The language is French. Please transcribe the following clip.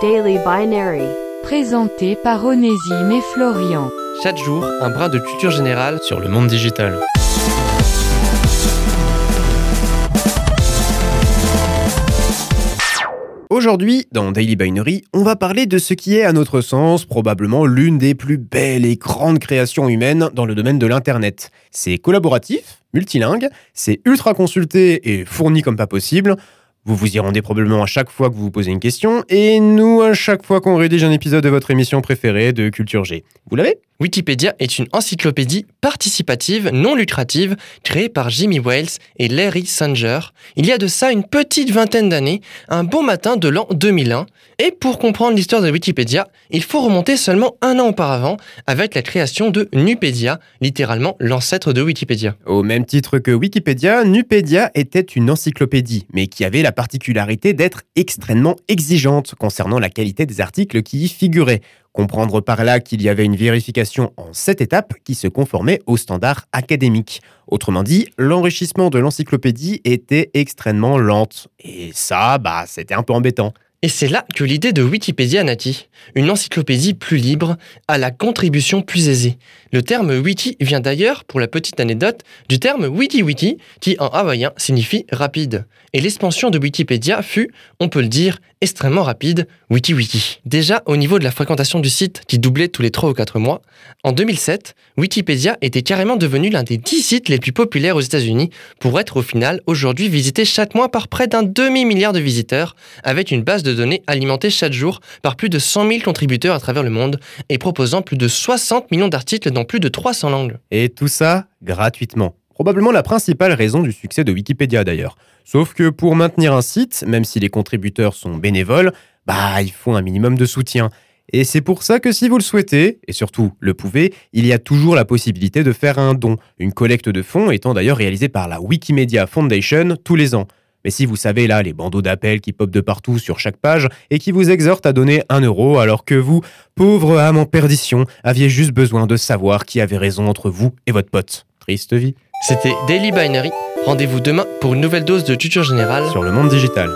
Daily Binary. Présenté par Onésime et Florian. Chaque jour, un brin de culture générale sur le monde digital. Aujourd'hui, dans Daily Binary, on va parler de ce qui est, à notre sens, probablement l'une des plus belles et grandes créations humaines dans le domaine de l'Internet. C'est collaboratif, multilingue, c'est ultra consulté et fourni comme pas possible. Vous vous y rendez probablement à chaque fois que vous vous posez une question, et nous à chaque fois qu'on rédige un épisode de votre émission préférée de Culture G. Vous l'avez? Wikipédia est une encyclopédie participative non lucrative créée par Jimmy Wales et Larry Sanger il y a de ça une petite vingtaine d'années, un bon matin de l'an 2001. Et pour comprendre l'histoire de Wikipédia, il faut remonter seulement un an auparavant avec la création de Nupedia, littéralement l'ancêtre de Wikipédia. Au même titre que Wikipédia, Nupedia était une encyclopédie, mais qui avait la particularité d'être extrêmement exigeante concernant la qualité des articles qui y figuraient. Comprendre par là qu'il y avait une vérification en sept étapes qui se conformait aux standards académiques. Autrement dit, l'enrichissement de l'encyclopédie était extrêmement lente. Et ça, bah, c'était un peu embêtant. Et c'est là que l'idée de Wikipédia natit, une encyclopédie plus libre, à la contribution plus aisée. Le terme wiki vient d'ailleurs, pour la petite anecdote, du terme wiki-wiki, qui en hawaïen signifie rapide. Et l'expansion de Wikipédia fut, on peut le dire, extrêmement rapide, wiki-wiki. Déjà, au niveau de la fréquentation du site, qui doublait tous les 3 ou 4 mois, en 2007, Wikipédia était carrément devenu l'un des 10 sites les plus populaires aux États-Unis, pour être au final aujourd'hui visité chaque mois par près d'un demi-milliard de visiteurs, avec une base de données alimentée chaque jour par plus de 100 000 contributeurs à travers le monde, et proposant plus de 60 millions d'articles dans plus de 300 langues. Et tout ça gratuitement. Probablement la principale raison du succès de Wikipédia d'ailleurs. Sauf que pour maintenir un site, même si les contributeurs sont bénévoles, bah il faut un minimum de soutien. Et c'est pour ça que si vous le souhaitez, et surtout le pouvez, il y a toujours la possibilité de faire un don, une collecte de fonds étant d'ailleurs réalisée par la Wikimedia Foundation tous les ans. Mais si vous savez là les bandeaux d'appels qui popent de partout sur chaque page et qui vous exhortent à donner un euro alors que vous, pauvre âme en perdition, aviez juste besoin de savoir qui avait raison entre vous et votre pote. Triste vie. C'était Daily Binary. Rendez-vous demain pour une nouvelle dose de culture générale Sur le monde digital.